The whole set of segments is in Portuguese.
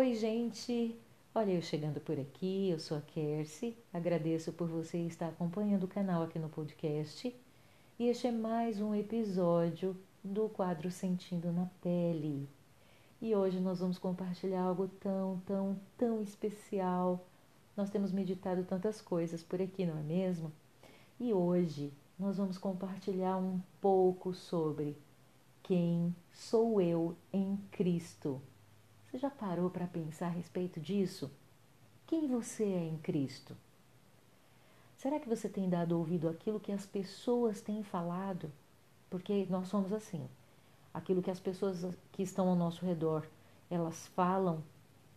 Oi, gente! Olha eu chegando por aqui, eu sou a Kersi, agradeço por você estar acompanhando o canal aqui no podcast e este é mais um episódio do quadro Sentindo na Pele. E hoje nós vamos compartilhar algo tão, tão, tão especial. Nós temos meditado tantas coisas por aqui, não é mesmo? E hoje nós vamos compartilhar um pouco sobre quem sou eu em Cristo. Você já parou para pensar a respeito disso? Quem você é em Cristo? Será que você tem dado ouvido àquilo que as pessoas têm falado? Porque nós somos assim. Aquilo que as pessoas que estão ao nosso redor, elas falam,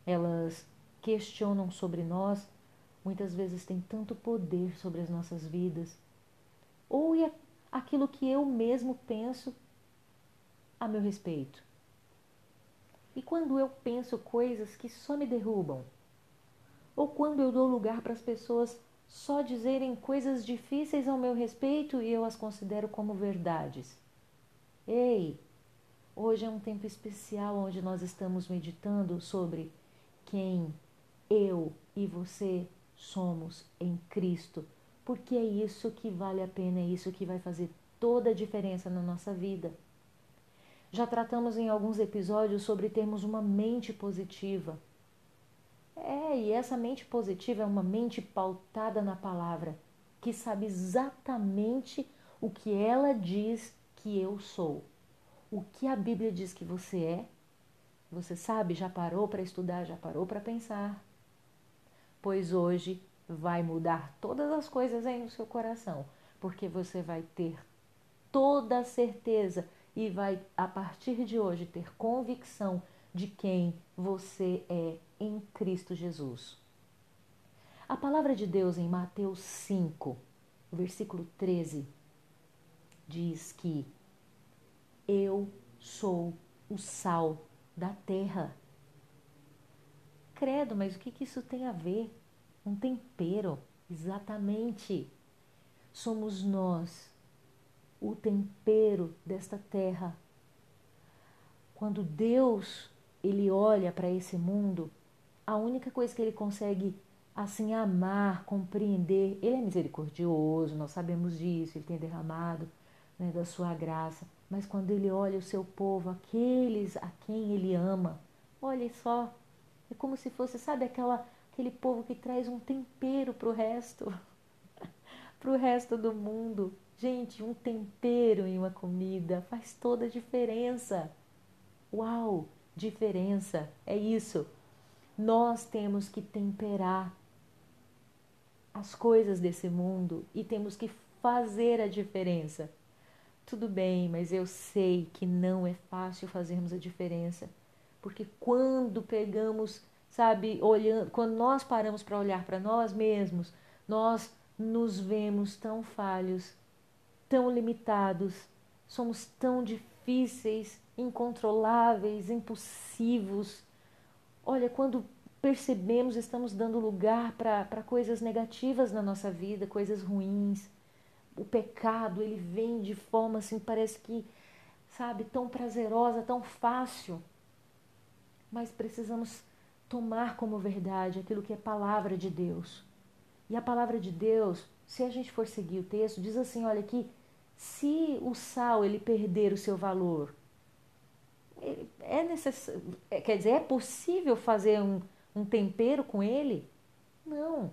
elas questionam sobre nós, muitas vezes tem tanto poder sobre as nossas vidas. Ou é aquilo que eu mesmo penso a meu respeito. E quando eu penso coisas que só me derrubam? Ou quando eu dou lugar para as pessoas só dizerem coisas difíceis ao meu respeito e eu as considero como verdades? Ei, hoje é um tempo especial onde nós estamos meditando sobre quem eu e você somos em Cristo, porque é isso que vale a pena, é isso que vai fazer toda a diferença na nossa vida. Já tratamos em alguns episódios sobre termos uma mente positiva. É, e essa mente positiva é uma mente pautada na palavra, que sabe exatamente o que ela diz que eu sou. O que a Bíblia diz que você é. Você sabe, já parou para estudar, já parou para pensar. Pois hoje vai mudar todas as coisas aí no seu coração, porque você vai ter toda a certeza e vai, a partir de hoje, ter convicção de quem você é em Cristo Jesus. A palavra de Deus em Mateus 5, versículo 13, diz que eu sou o sal da terra. Credo, mas o que, que isso tem a ver? Um tempero, exatamente. Somos nós o tempero desta terra. Quando Deus ele olha para esse mundo, a única coisa que ele consegue assim amar, compreender, ele é misericordioso, nós sabemos disso, ele tem derramado né, da sua graça, mas quando ele olha o seu povo, aqueles a quem ele ama, olha só, é como se fosse, sabe, aquela, aquele povo que traz um tempero para o resto, para o resto do mundo. Gente, um tempero em uma comida faz toda a diferença. Uau, diferença, é isso. Nós temos que temperar as coisas desse mundo e temos que fazer a diferença. Tudo bem, mas eu sei que não é fácil fazermos a diferença, porque quando pegamos, sabe, olhando, quando nós paramos para olhar para nós mesmos, nós nos vemos tão falhos tão limitados, somos tão difíceis, incontroláveis, impulsivos. Olha, quando percebemos, estamos dando lugar para coisas negativas na nossa vida, coisas ruins. O pecado, ele vem de forma assim, parece que, sabe, tão prazerosa, tão fácil. Mas precisamos tomar como verdade aquilo que é palavra de Deus. E a palavra de Deus, se a gente for seguir o texto, diz assim: olha aqui, se o sal ele perder o seu valor, é necessário, é, quer dizer, é possível fazer um, um tempero com ele? Não.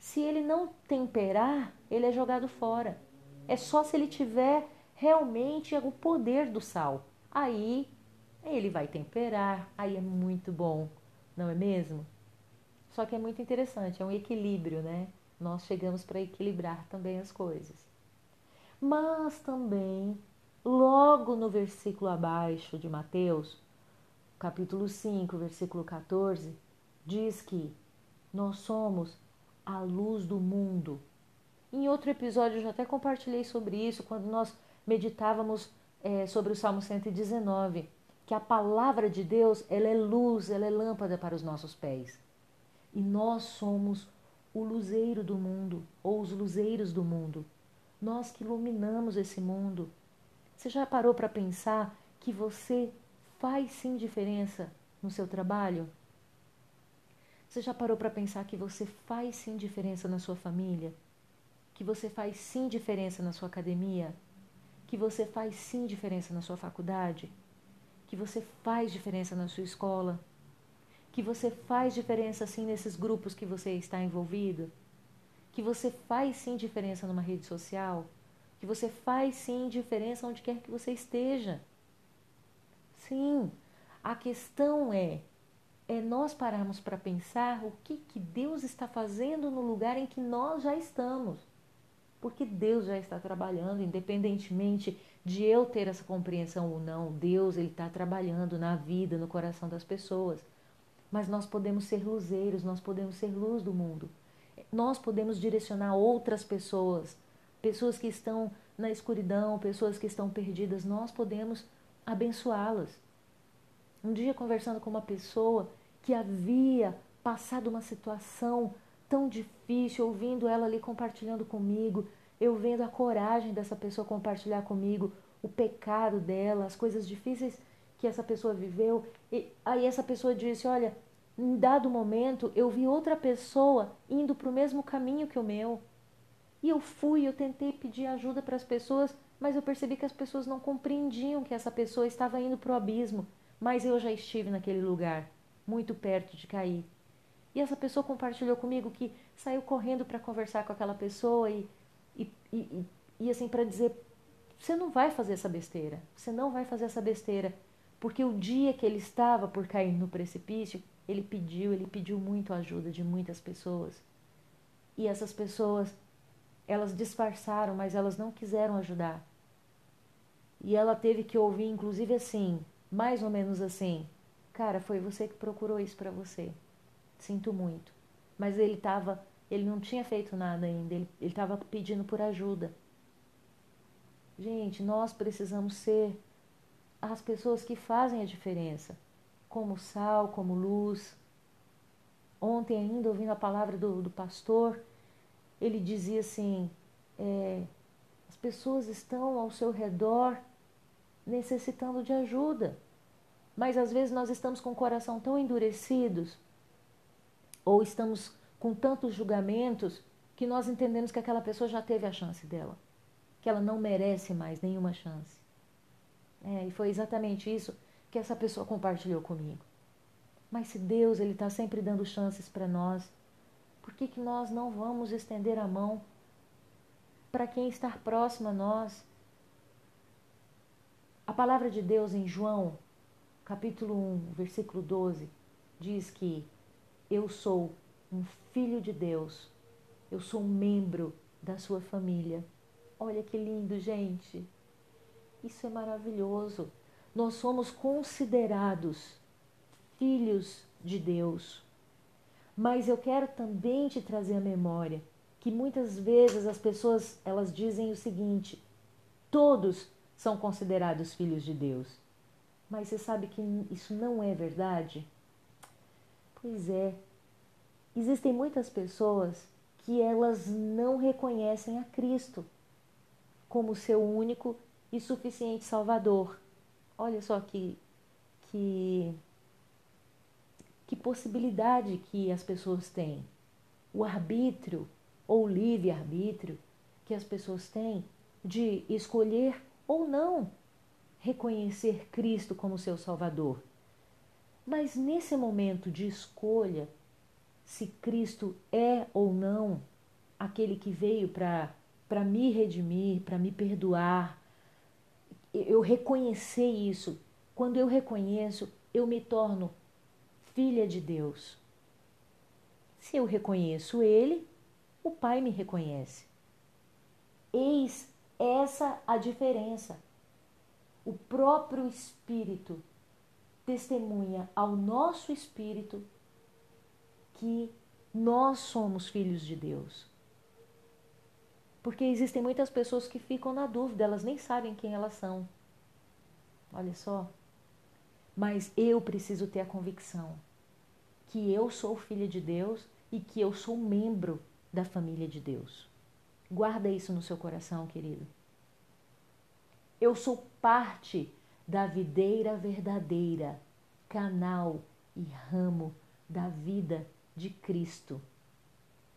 Se ele não temperar, ele é jogado fora. É só se ele tiver realmente o poder do sal. Aí ele vai temperar, aí é muito bom, não é mesmo? Só que é muito interessante, é um equilíbrio, né? Nós chegamos para equilibrar também as coisas mas também, logo no versículo abaixo de Mateus, capítulo 5, versículo 14, diz que nós somos a luz do mundo. Em outro episódio eu já até compartilhei sobre isso, quando nós meditávamos é, sobre o Salmo 119, que a palavra de Deus ela é luz, ela é lâmpada para os nossos pés. E nós somos o luzeiro do mundo, ou os luzeiros do mundo nós que iluminamos esse mundo. Você já parou para pensar que você faz sim diferença no seu trabalho? Você já parou para pensar que você faz sim diferença na sua família? Que você faz sim diferença na sua academia? Que você faz sim diferença na sua faculdade? Que você faz diferença na sua escola? Que você faz diferença sim nesses grupos que você está envolvido? Que você faz sim diferença numa rede social? Que você faz sim diferença onde quer que você esteja? Sim, a questão é é nós pararmos para pensar o que, que Deus está fazendo no lugar em que nós já estamos. Porque Deus já está trabalhando, independentemente de eu ter essa compreensão ou não, Deus ele está trabalhando na vida, no coração das pessoas. Mas nós podemos ser luzeiros, nós podemos ser luz do mundo. Nós podemos direcionar outras pessoas, pessoas que estão na escuridão, pessoas que estão perdidas, nós podemos abençoá-las. Um dia, conversando com uma pessoa que havia passado uma situação tão difícil, ouvindo ela ali compartilhando comigo, eu vendo a coragem dessa pessoa compartilhar comigo o pecado dela, as coisas difíceis que essa pessoa viveu. E aí essa pessoa disse: Olha, em dado momento eu vi outra pessoa indo para o mesmo caminho que o meu. E eu fui, eu tentei pedir ajuda para as pessoas, mas eu percebi que as pessoas não compreendiam que essa pessoa estava indo para o abismo mas eu já estive naquele lugar, muito perto de cair. E essa pessoa compartilhou comigo que saiu correndo para conversar com aquela pessoa e, e, e, e assim, para dizer: você não vai fazer essa besteira, você não vai fazer essa besteira. Porque o dia que ele estava por cair no precipício, ele pediu, ele pediu muito ajuda de muitas pessoas. E essas pessoas, elas disfarçaram, mas elas não quiseram ajudar. E ela teve que ouvir, inclusive assim: mais ou menos assim: Cara, foi você que procurou isso para você. Sinto muito. Mas ele estava, ele não tinha feito nada ainda, ele estava pedindo por ajuda. Gente, nós precisamos ser as pessoas que fazem a diferença, como sal, como luz. Ontem, ainda ouvindo a palavra do, do pastor, ele dizia assim: é, as pessoas estão ao seu redor necessitando de ajuda. Mas às vezes nós estamos com o coração tão endurecidos, ou estamos com tantos julgamentos, que nós entendemos que aquela pessoa já teve a chance dela, que ela não merece mais nenhuma chance. É, e foi exatamente isso que essa pessoa compartilhou comigo. Mas se Deus ele está sempre dando chances para nós, por que, que nós não vamos estender a mão para quem está próximo a nós? A palavra de Deus em João, capítulo 1, versículo 12, diz que eu sou um filho de Deus, eu sou um membro da sua família. Olha que lindo, gente. Isso é maravilhoso. Nós somos considerados filhos de Deus. Mas eu quero também te trazer a memória que muitas vezes as pessoas elas dizem o seguinte: todos são considerados filhos de Deus. Mas você sabe que isso não é verdade? Pois é. Existem muitas pessoas que elas não reconhecem a Cristo como seu único e suficiente Salvador. Olha só que que que possibilidade que as pessoas têm. O arbítrio ou livre-arbítrio que as pessoas têm de escolher ou não reconhecer Cristo como seu Salvador. Mas nesse momento de escolha, se Cristo é ou não aquele que veio para me redimir, para me perdoar, eu reconhecer isso. Quando eu reconheço, eu me torno filha de Deus. Se eu reconheço Ele, o Pai me reconhece. Eis essa a diferença. O próprio Espírito testemunha ao nosso espírito que nós somos filhos de Deus. Porque existem muitas pessoas que ficam na dúvida, elas nem sabem quem elas são. Olha só. Mas eu preciso ter a convicção que eu sou filha de Deus e que eu sou membro da família de Deus. Guarda isso no seu coração, querido. Eu sou parte da videira verdadeira, canal e ramo da vida de Cristo.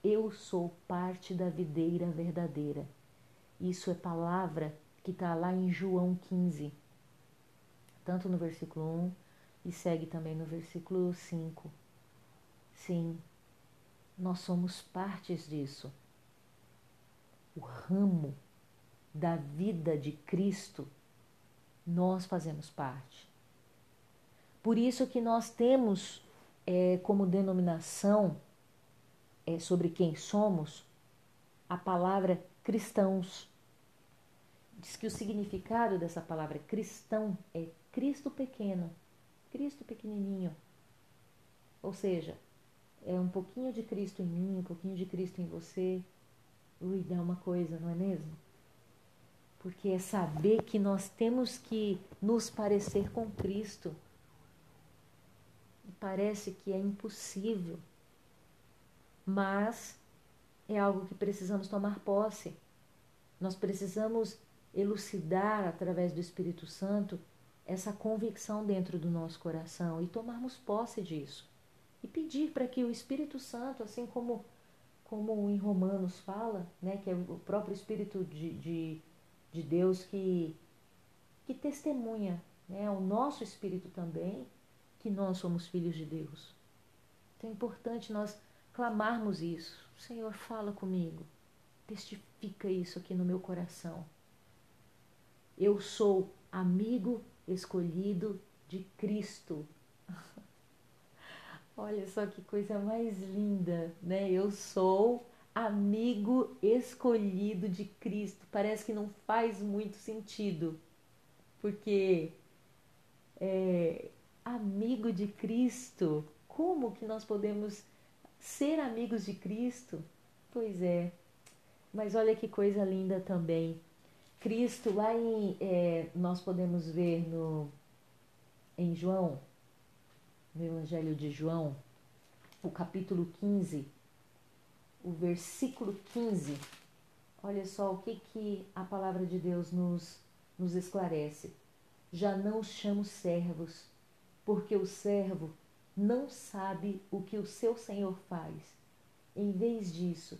Eu sou parte da videira verdadeira. Isso é palavra que está lá em João 15, tanto no versículo 1 e segue também no versículo 5. Sim, nós somos partes disso. O ramo da vida de Cristo, nós fazemos parte. Por isso que nós temos é, como denominação é, sobre quem somos a palavra cristãos. Diz que o significado dessa palavra cristão é Cristo pequeno, Cristo pequenininho. Ou seja, é um pouquinho de Cristo em mim, um pouquinho de Cristo em você. Ui, dá uma coisa, não é mesmo? Porque é saber que nós temos que nos parecer com Cristo. Parece que é impossível, mas é algo que precisamos tomar posse. Nós precisamos elucidar através do Espírito Santo essa convicção dentro do nosso coração e tomarmos posse disso. E pedir para que o Espírito Santo, assim como, como em Romanos fala, né, que é o próprio Espírito de, de, de Deus que, que testemunha, né, o nosso Espírito também, que nós somos filhos de Deus. Então é importante nós clamarmos isso. Senhor, fala comigo. Testifica isso aqui no meu coração. Eu sou amigo escolhido de Cristo. Olha só que coisa mais linda, né? Eu sou amigo escolhido de Cristo. Parece que não faz muito sentido, porque é, amigo de Cristo, como que nós podemos ser amigos de Cristo? Pois é, mas olha que coisa linda também. Cristo, lá em. É, nós podemos ver no, em João, no Evangelho de João, o capítulo 15, o versículo 15. Olha só o que, que a palavra de Deus nos, nos esclarece. Já não os chamo servos, porque o servo não sabe o que o seu senhor faz. Em vez disso,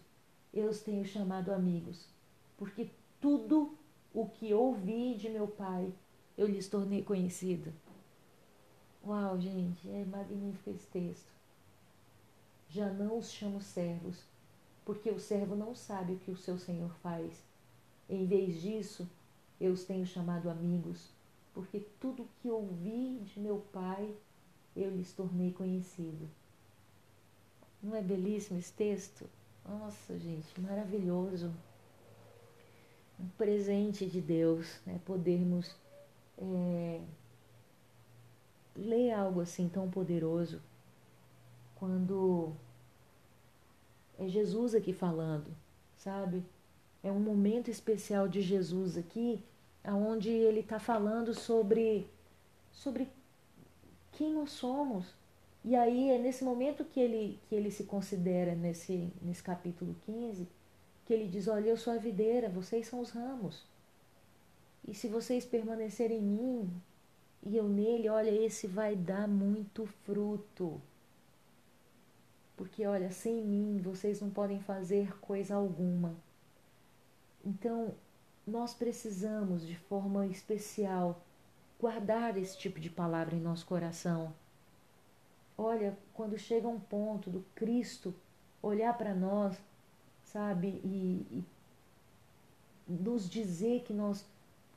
eu os tenho chamado amigos, porque tudo o que ouvi de meu pai eu lhes tornei conhecido. Uau, gente, é magnífico esse texto. Já não os chamo servos, porque o servo não sabe o que o seu senhor faz. Em vez disso, eu os tenho chamado amigos, porque tudo o que ouvi de meu pai eu lhes tornei conhecido. Não é belíssimo esse texto? Nossa, gente, maravilhoso. Um presente de Deus, né? Podermos é, ler algo assim tão poderoso quando é Jesus aqui falando, sabe? É um momento especial de Jesus aqui, aonde ele está falando sobre sobre quem nós somos. E aí é nesse momento que ele, que ele se considera, nesse, nesse capítulo 15, que ele diz: Olha, eu sou a videira, vocês são os ramos. E se vocês permanecerem em mim e eu nele, olha, esse vai dar muito fruto. Porque, olha, sem mim vocês não podem fazer coisa alguma. Então, nós precisamos, de forma especial, guardar esse tipo de palavra em nosso coração. Olha, quando chega um ponto do Cristo olhar para nós, sabe, e, e nos dizer que nós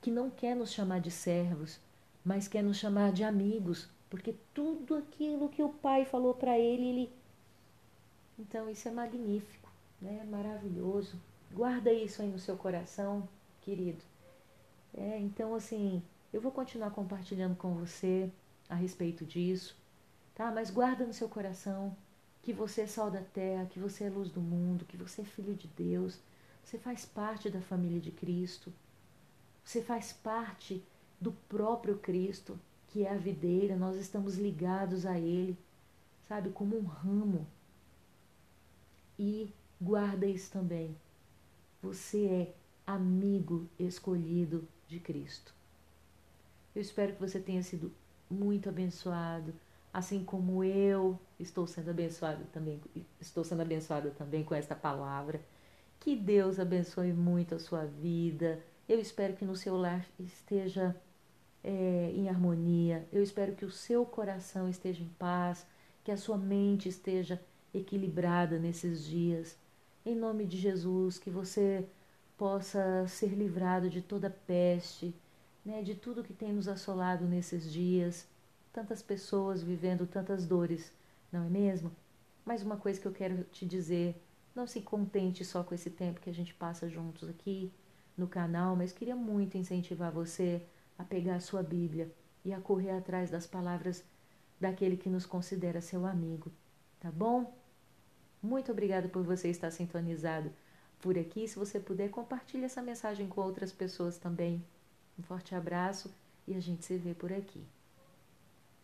que não quer nos chamar de servos, mas quer nos chamar de amigos, porque tudo aquilo que o Pai falou para ele, ele então isso é magnífico, né? Maravilhoso. Guarda isso aí no seu coração, querido. É, então assim, eu vou continuar compartilhando com você a respeito disso, tá? Mas guarda no seu coração que você é sal da terra, que você é luz do mundo, que você é filho de Deus, você faz parte da família de Cristo, você faz parte do próprio Cristo, que é a videira, nós estamos ligados a Ele, sabe, como um ramo. E guarda isso também. Você é amigo escolhido de Cristo. Eu espero que você tenha sido muito abençoado assim como eu estou sendo abençoado também, estou sendo abençoada também com esta palavra. Que Deus abençoe muito a sua vida. Eu espero que no seu lar esteja é, em harmonia. Eu espero que o seu coração esteja em paz, que a sua mente esteja equilibrada nesses dias. Em nome de Jesus, que você possa ser livrado de toda peste, né, de tudo que tem nos assolado nesses dias. Tantas pessoas vivendo tantas dores, não é mesmo? Mais uma coisa que eu quero te dizer: não se contente só com esse tempo que a gente passa juntos aqui no canal, mas queria muito incentivar você a pegar a sua Bíblia e a correr atrás das palavras daquele que nos considera seu amigo, tá bom? Muito obrigado por você estar sintonizado por aqui. Se você puder, compartilhe essa mensagem com outras pessoas também. Um forte abraço e a gente se vê por aqui.